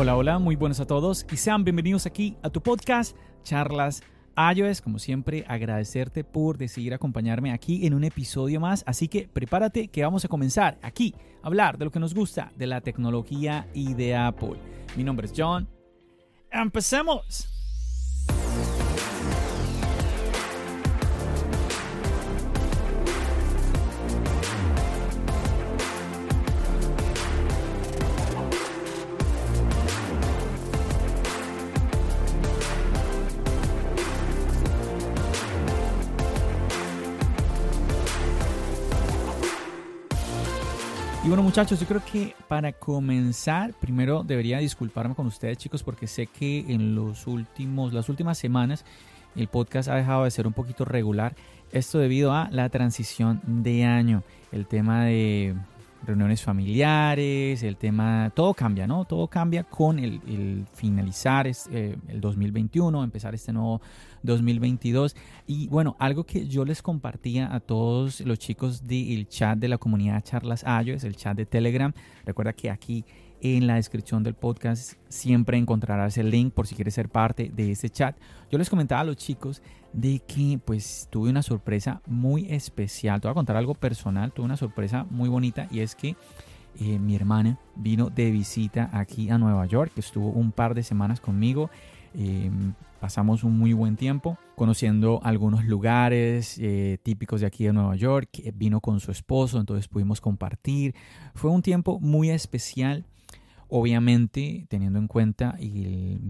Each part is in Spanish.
Hola, hola, muy buenos a todos y sean bienvenidos aquí a tu podcast Charlas iOS. Como siempre, agradecerte por decidir acompañarme aquí en un episodio más. Así que prepárate que vamos a comenzar aquí a hablar de lo que nos gusta de la tecnología y de Apple. Mi nombre es John. ¡Empecemos! Muchachos, yo creo que para comenzar, primero debería disculparme con ustedes chicos porque sé que en los últimos, las últimas semanas el podcast ha dejado de ser un poquito regular. Esto debido a la transición de año, el tema de reuniones familiares, el tema, todo cambia, ¿no? Todo cambia con el, finalizar eh, el 2021, empezar este nuevo 2022. Y bueno, algo que yo les compartía a todos los chicos del chat de la comunidad Charlas es el chat de Telegram. Recuerda que aquí en la descripción del podcast siempre encontrarás el link por si quieres ser parte de este chat. Yo les comentaba a los chicos de que pues tuve una sorpresa muy especial. Te voy a contar algo personal, tuve una sorpresa muy bonita y es que eh, mi hermana vino de visita aquí a Nueva York, estuvo un par de semanas conmigo. Em, pasamos un muy buen tiempo conociendo algunos lugares eh, típicos de aquí de Nueva York. Vino con su esposo, entonces pudimos compartir. Fue un tiempo muy especial Obviamente, teniendo en cuenta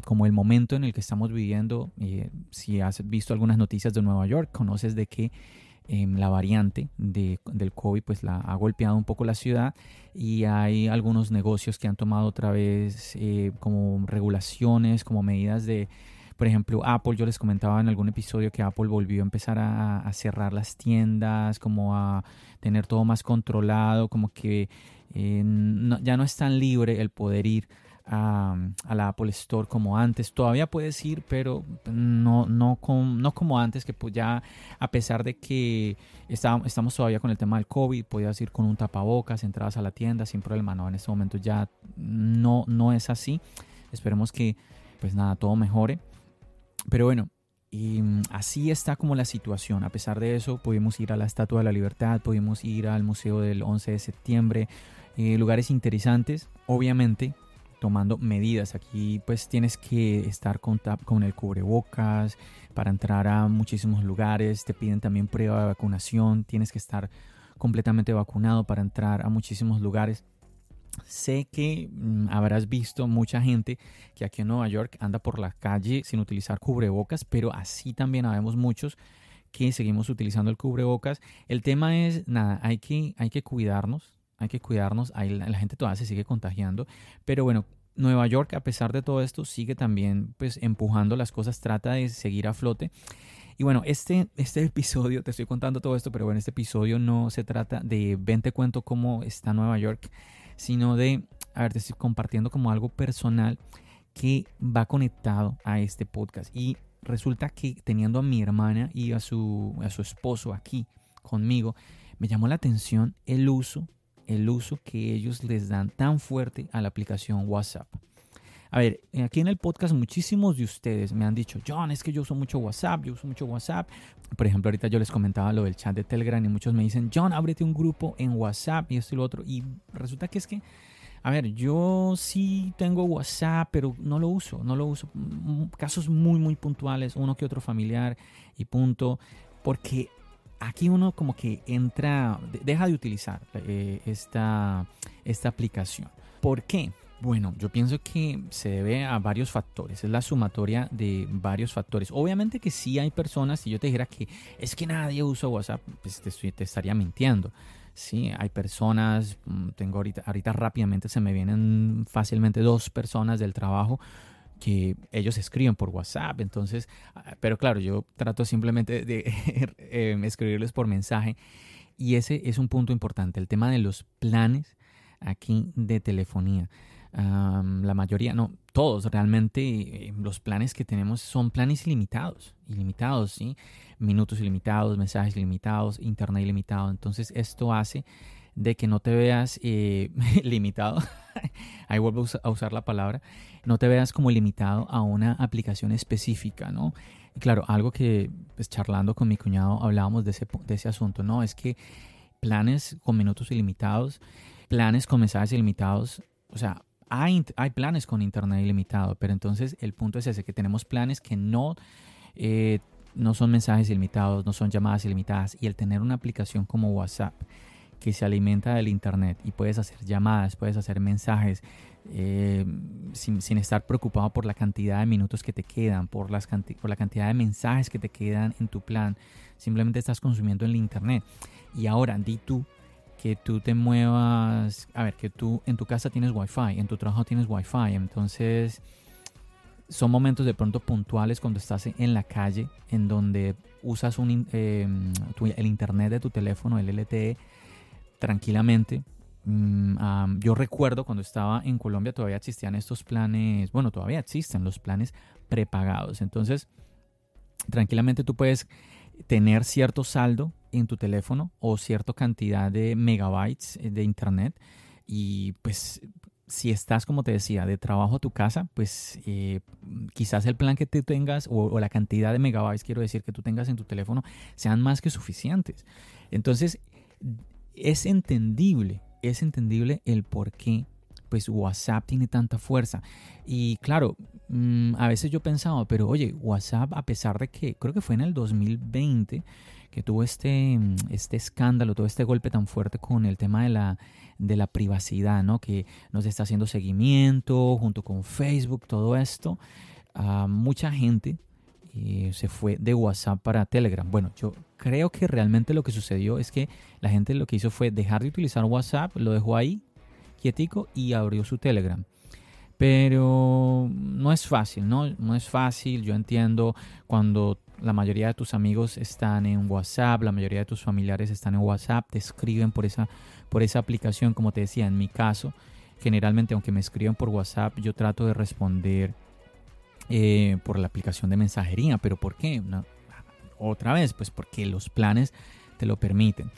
como el momento en el que estamos viviendo, eh, si has visto algunas noticias de Nueva York, conoces de que em, la variante de, del COVID pues la ha golpeado un poco la ciudad y hay algunos negocios que han tomado otra vez eh, como regulaciones, como medidas de, por ejemplo, Apple, yo les comentaba en algún episodio que Apple volvió a empezar a, cerrar las tiendas, como a tener todo más controlado, como que eh, ya no es tan libre el poder ir a, la Apple Store como antes. Todavía puedes ir, pero no, no, no como antes, que pues ya a pesar de que estamos todavía con el tema del COVID, podías ir con un tapabocas, entrabas a la tienda sin problema. No, en este momento ya no, no es así. Esperemos que pues nada, todo mejore. Pero bueno, y así está como la situación. A pesar de eso, pudimos ir a la Estatua de la Libertad, pudimos ir al Museo del 11 de septiembre, eh, lugares interesantes, obviamente tomando medidas. Aquí pues tienes que estar con, con el cubrebocas para entrar a muchísimos lugares, te piden también prueba de vacunación, tienes que estar completamente vacunado para entrar a muchísimos lugares. Sé que mm, habrás visto mucha gente que aquí en Nueva York anda por la calle sin utilizar cubrebocas, pero así también habemos muchos que seguimos utilizando el cubrebocas. El tema es, nada, hay que, hay que cuidarnos, hay que cuidarnos, ahí la, gente todavía se sigue contagiando, pero bueno, Nueva York, a pesar de todo esto, sigue también pues empujando las cosas, trata de seguir a flote. Y bueno, este, este episodio, te estoy contando todo esto, pero bueno, este episodio no se trata de ven te cuento cómo está Nueva York, sino de, a ver, compartiendo como algo personal que va conectado a este podcast. Y resulta que teniendo a mi hermana y a su, a su esposo aquí conmigo, me llamó la atención el uso el uso que ellos les dan tan fuerte a la aplicación WhatsApp. A ver, aquí en el podcast muchísimos de ustedes me han dicho, John, es que yo uso mucho WhatsApp, yo uso mucho WhatsApp. Por ejemplo, ahorita yo les comentaba lo del chat de Telegram y muchos me dicen, John, ábrete un grupo en WhatsApp y esto y lo otro. Y resulta que es que, a ver, yo sí tengo WhatsApp, pero no lo uso, no lo uso. Casos muy, muy puntuales, uno que otro familiar y punto. Porque aquí uno como que entra, deja de utilizar eh, esta, esta aplicación. ¿Por qué? Bueno, yo pienso que se debe a varios factores, es la sumatoria de varios factores. Obviamente que sí hay personas, si yo te dijera que es que nadie usa WhatsApp, pues te, te estaría mintiendo. Sí, hay personas, mm, tengo ahorita, ahorita rápidamente se me vienen fácilmente dos personas del trabajo que ellos escriben por WhatsApp, entonces, ah, pero claro, yo trato simplemente de em, escribirles por mensaje y ese es un punto importante, el tema de los planes aquí de telefonía. La mayoría, no, todos realmente eh, los planes que tenemos son planes ilimitados, ilimitados, ¿sí? Minutos ilimitados, mensajes ilimitados, internet ilimitado. Entonces esto hace de que no te veas eh, limitado, ahí vuelvo a usar la palabra, no te veas como limitado a una aplicación específica, ¿no? Claro, algo que pues, charlando con mi cuñado hablábamos de ese, de ese asunto, ¿no? Es que planes con minutos ilimitados, planes con mensajes ilimitados, o sea, hay, planes con internet ilimitado, pero entonces el punto es ese, que tenemos planes que no... Eh, no son mensajes ilimitados, no son llamadas ilimitadas y el tener una aplicación como WhatsApp que se alimenta del Internet y puedes hacer llamadas, puedes hacer mensajes eh, sin, estar preocupado por la cantidad de minutos que te quedan, por, las por la cantidad de mensajes que te quedan en tu plan. Simplemente estás consumiendo el Internet. Y ahora, di tú que tú te muevas, a ver, que tú en tu casa tienes Wi-Fi, en tu trabajo tienes Wi-Fi, entonces son momentos de pronto puntuales cuando estás en la calle, en donde usas eh, el internet de tu teléfono, el LTE, tranquilamente. Mm, yo recuerdo cuando estaba en Colombia todavía existían estos planes, bueno, todavía existen los planes prepagados. Entonces, tranquilamente tú puedes tener cierto saldo en tu teléfono o cierta cantidad de megabytes eh, de internet y pues si estás, como te decía, de trabajo a tu casa, pues eh, quizás el plan que tú tengas o, o, la cantidad de megabytes, quiero decir, que tú tengas en tu teléfono, sean más que suficientes. Entonces, es entendible, es entendible el por qué pues WhatsApp tiene tanta fuerza. Y claro, mm, a veces yo pensaba, pero oye, WhatsApp a pesar de que creo que fue en el 2020 que tuvo este, mm, este escándalo, todo este golpe tan fuerte con el tema de la, de la privacidad, ¿no? Que nos está haciendo seguimiento junto con Facebook, todo esto. a mucha gente eh, se fue de WhatsApp para Telegram. Bueno, yo creo que realmente lo que sucedió es que la gente lo que hizo fue dejar de utilizar WhatsApp, lo dejó ahí quietico y abrió su Telegram. Pero no es fácil, ¿no? No es fácil. Yo entiendo cuando la mayoría de tus amigos están en WhatsApp, la mayoría de tus familiares están en WhatsApp, te escriben por esa, por esa aplicación, como te decía, en mi caso, generalmente aunque me escriban por WhatsApp, yo trato de responder eh, por la aplicación de mensajería. ¿Pero por qué? otra vez, pues porque los planes te lo permiten.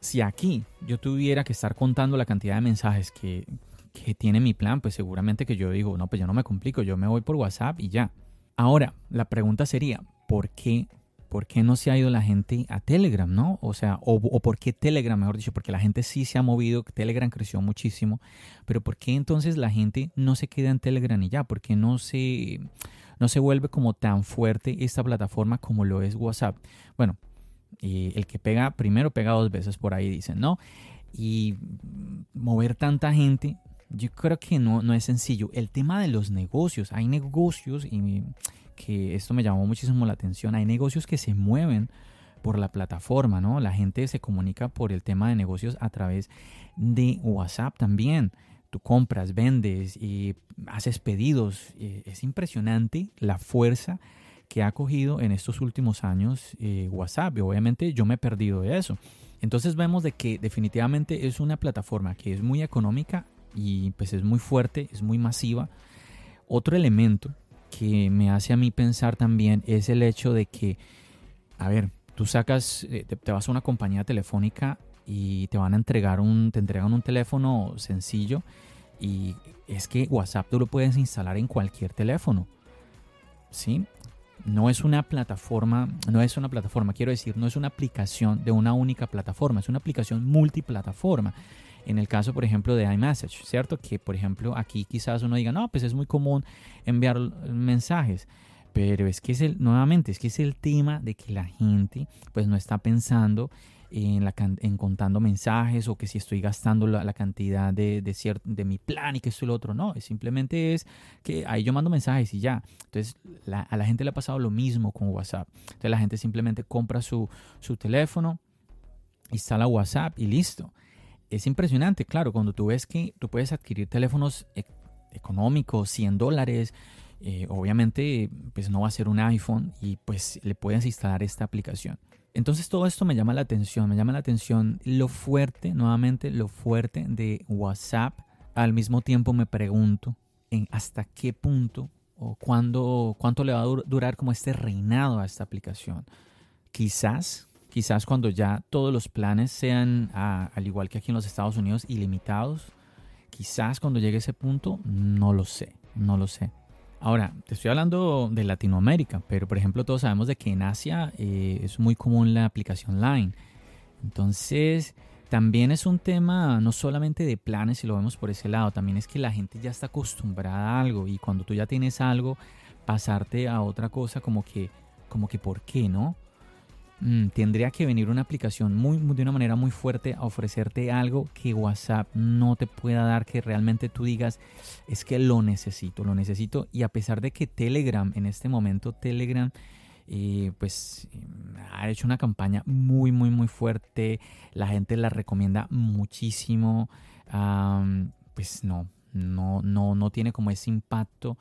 Si aquí yo tuviera que estar contando la cantidad de mensajes que, que tiene mi plan, pues seguramente que yo digo, no, pues yo no me complico, yo me voy por WhatsApp y ya. Ahora, la pregunta sería, ¿por qué ¿por qué no se ha ido la gente a Telegram, no? O sea, o, por qué Telegram, mejor dicho, porque la gente sí se ha movido, Telegram creció muchísimo, pero ¿por qué entonces la gente no se queda en Telegram y ya? ¿Por qué no se, no se vuelve como tan fuerte esta plataforma como lo es WhatsApp? Bueno, el que pega primero pega dos veces por ahí, dicen, ¿no? Y mover tanta gente, yo creo que no, no es sencillo. El tema de los negocios, hay negocios y que esto me llamó muchísimo la atención. Hay negocios que se mueven por la plataforma, ¿no? La gente se comunica por el tema de negocios a través de WhatsApp también. Tú compras, vendes y haces pedidos. Eh, es impresionante la fuerza que ha cogido en estos últimos años eh, WhatsApp. Y obviamente yo me he perdido de eso. Entonces vemos de que definitivamente es una plataforma que es muy económica y pues es muy fuerte, es muy masiva. Otro elemento que me hace a mí pensar también es el hecho de que, a ver, tú sacas, eh, te, vas a una compañía telefónica y te van a entregar un, te entregan un teléfono sencillo y es que WhatsApp tú lo puedes instalar en cualquier teléfono, ¿sí? No es una plataforma, no es una plataforma, quiero decir, no es una aplicación de una única plataforma, es una aplicación multiplataforma. En el caso, por ejemplo, de iMessage, ¿cierto? Que, por ejemplo, aquí quizás uno diga, no, pues es muy común enviar mensajes. Pero es que es el, nuevamente, es que es el tema de que la gente pues no está pensando en, la, en contando mensajes o que si estoy gastando la, cantidad de, de, de mi plan y que esto y lo otro. No, simplemente es que ahí yo mando mensajes y ya. Entonces a la gente le ha pasado lo mismo con WhatsApp. Entonces la gente simplemente compra su, su teléfono, instala WhatsApp y listo. Es impresionante, claro, cuando tú ves que tú puedes adquirir teléfonos e, económicos, 100 dólares, eh, obviamente pues no va a ser un iPhone y pues le puedes instalar esta aplicación. Entonces todo esto me llama la atención, me llama la atención lo fuerte, nuevamente lo fuerte de WhatsApp. Al mismo tiempo me pregunto hasta qué punto o cuándo, cuánto le va a durar como este reinado a esta aplicación. Quizás, quizás cuando ya todos los planes sean, al igual que aquí en los Estados Unidos, ilimitados, quizás cuando llegue ese punto, no lo sé, no lo sé. Ahora, te estoy hablando de Latinoamérica, pero por ejemplo todos sabemos de que en Asia eh, es muy común la aplicación Line. Entonces, también es un tema no solamente de planes, si lo vemos por ese lado, también es que la gente ya está acostumbrada a algo y cuando tú ya tienes algo, pasarte a otra cosa como que, como que ¿por qué no? Mm, tendría que venir una aplicación muy, de una manera muy fuerte a ofrecerte algo que WhatsApp no te pueda dar, que realmente tú digas, es que lo necesito, lo necesito. Y a pesar de que Telegram, en este momento Telegram, eh, pues ha hecho una campaña muy, muy, muy fuerte, la gente la recomienda muchísimo, pues no, no, no, no tiene como ese impacto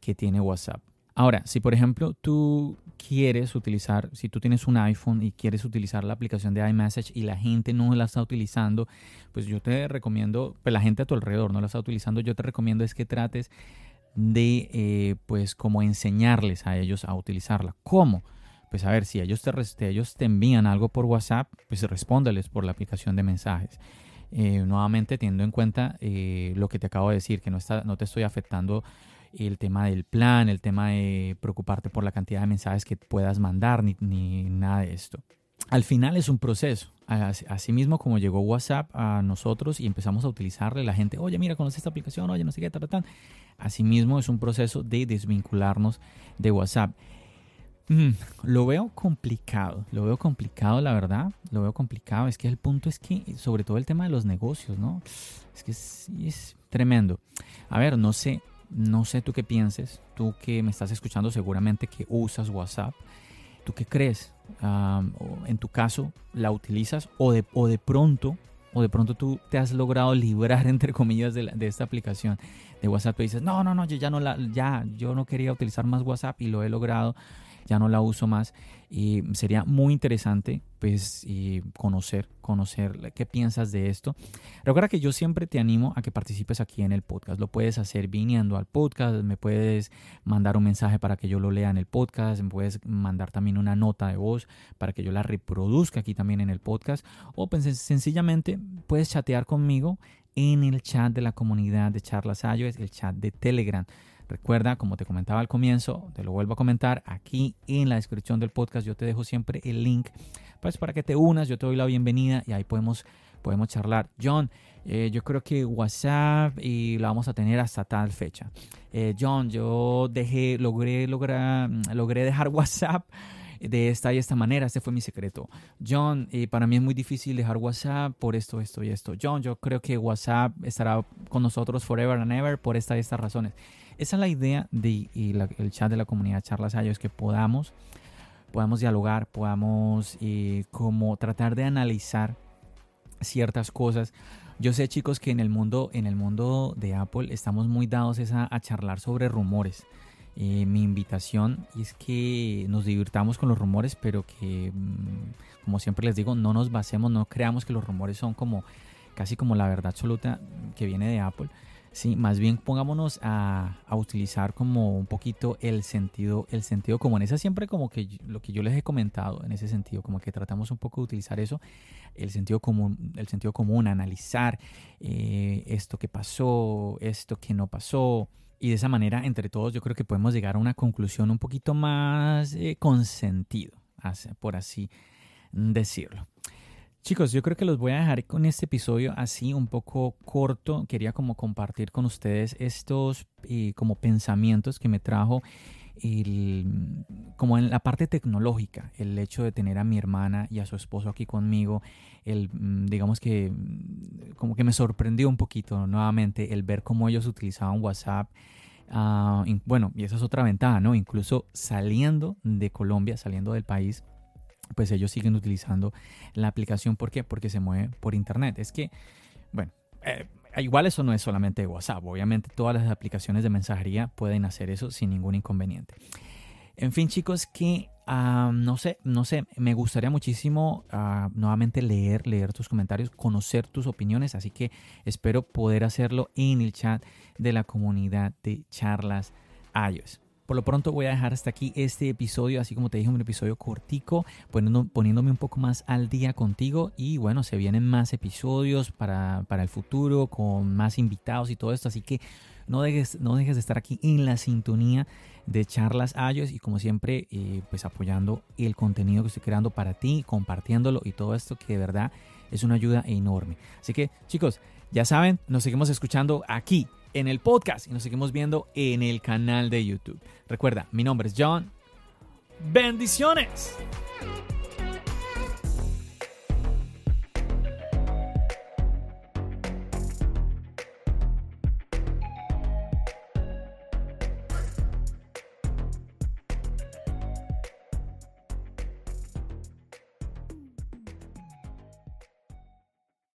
que tiene WhatsApp. Ahora, si por ejemplo tú quieres utilizar, si tú tienes un iPhone y quieres utilizar la aplicación de iMessage y la gente no la está utilizando, pues yo te recomiendo, pues la gente a tu alrededor no la está utilizando, yo te recomiendo es que trates de, eh, pues como enseñarles a ellos a utilizarla. ¿Cómo? Pues a ver, si ellos te, ellos te envían algo por WhatsApp, pues respóndeles por la aplicación de mensajes. Eh, nuevamente teniendo en cuenta eh, lo que te acabo de decir, que no, está, no te estoy afectando el tema del plan, el tema de preocuparte por la cantidad de mensajes que puedas mandar, ni, ni nada de esto. Al final es un proceso. Así mismo como llegó WhatsApp a nosotros y empezamos a utilizarle, la gente, oye, mira, conoce esta aplicación, oye, no sé qué, tal, Así mismo es un proceso de desvincularnos de WhatsApp. Mm, lo veo complicado, lo veo complicado, la verdad, lo veo complicado. Es que el punto es que, sobre todo el tema de los negocios, ¿no? Es que es, es tremendo. A ver, no sé, no sé tú qué pienses, tú que me estás escuchando seguramente que usas WhatsApp, ¿tú qué crees? en tu caso, ¿la utilizas o de, o de pronto o de pronto tú te has logrado librar entre comillas de, de, esta aplicación de WhatsApp y dices no no no yo ya no la ya yo no quería utilizar más WhatsApp y lo he logrado ya no la uso más. Y sería muy interesante pues conocer, conocer qué piensas de esto. Recuerda que yo siempre te animo a que participes aquí en el podcast. Lo puedes hacer viniendo al podcast, me puedes mandar un mensaje para que yo lo lea en el podcast, me puedes mandar también una nota de voz para que yo la reproduzca aquí también en el podcast. O pues, sencillamente puedes chatear conmigo en el chat de la comunidad de Charlas es el chat de Telegram. Recuerda, como te comentaba al comienzo, te lo vuelvo a comentar, aquí en la descripción del podcast yo te dejo siempre el link pues para que te unas, yo te doy la bienvenida y ahí podemos, podemos charlar. John, eh, yo creo que WhatsApp y lo vamos a tener hasta tal fecha. Eh, John, yo dejé, logré, logré dejar WhatsApp de esta y esta manera. Este fue mi secreto. John, eh, para mí es muy difícil dejar WhatsApp por esto, esto y esto. John, yo creo que WhatsApp estará con nosotros forever and ever por esta y estas razones. Esa es la idea del de, chat de la comunidad Charlas Ayo, es que podamos, podamos dialogar, podamos eh, como tratar de analizar ciertas cosas. Yo sé, chicos, que en el mundo, en el mundo de Apple estamos muy dados a, charlar sobre rumores. Eh, mi invitación es que nos divirtamos con los rumores, pero que, mm, como siempre les digo, no nos basemos, no creamos que los rumores son como casi como la verdad absoluta que viene de Apple, Sí, más bien pongámonos a, utilizar como un poquito el sentido, el sentido común. Esa siempre como que lo que yo les he comentado en ese sentido, como que tratamos un poco de utilizar eso, el sentido común, el sentido común, analizar eh, esto que pasó, esto que no pasó. Y de esa manera, entre todos, yo creo que podemos llegar a una conclusión un poquito más eh, con sentido, por así decirlo. Chicos, yo creo que los voy a dejar con este episodio así un poco corto. Quería como compartir con ustedes estos eh, como pensamientos que me trajo el, como en la parte tecnológica, el hecho de tener a mi hermana y a su esposo aquí conmigo, el, mm, digamos que mm, como que me sorprendió un poquito nuevamente el ver cómo ellos utilizaban WhatsApp. Ah, bueno, y esa es otra ventaja, ¿no? Incluso saliendo de Colombia, saliendo del país, pues ellos siguen utilizando la aplicación. ¿Por qué? Porque se mueve por internet. Es que, bueno, eh, igual eso no es solamente WhatsApp. Obviamente todas las aplicaciones de mensajería pueden hacer eso sin ningún inconveniente. En fin, chicos, que ah, no sé, no sé, me gustaría muchísimo ah, nuevamente leer, leer tus comentarios, conocer tus opiniones, así que espero poder hacerlo en el chat de la comunidad de charlas iOS. Por lo pronto voy a dejar hasta aquí este episodio, así como te dije, un episodio cortico, poniéndome un poco más al día contigo y bueno, se vienen más episodios para, para el futuro con más invitados y todo esto, así que no dejes, no dejes de estar aquí en la sintonía de charlas iOS y como siempre eh, pues apoyando el contenido que estoy creando para ti, compartiéndolo y todo esto que de verdad es una ayuda enorme. Así que chicos, ya saben, nos seguimos escuchando aquí en el podcast y nos seguimos viendo en el canal de YouTube. Recuerda, mi nombre es John. Bendiciones.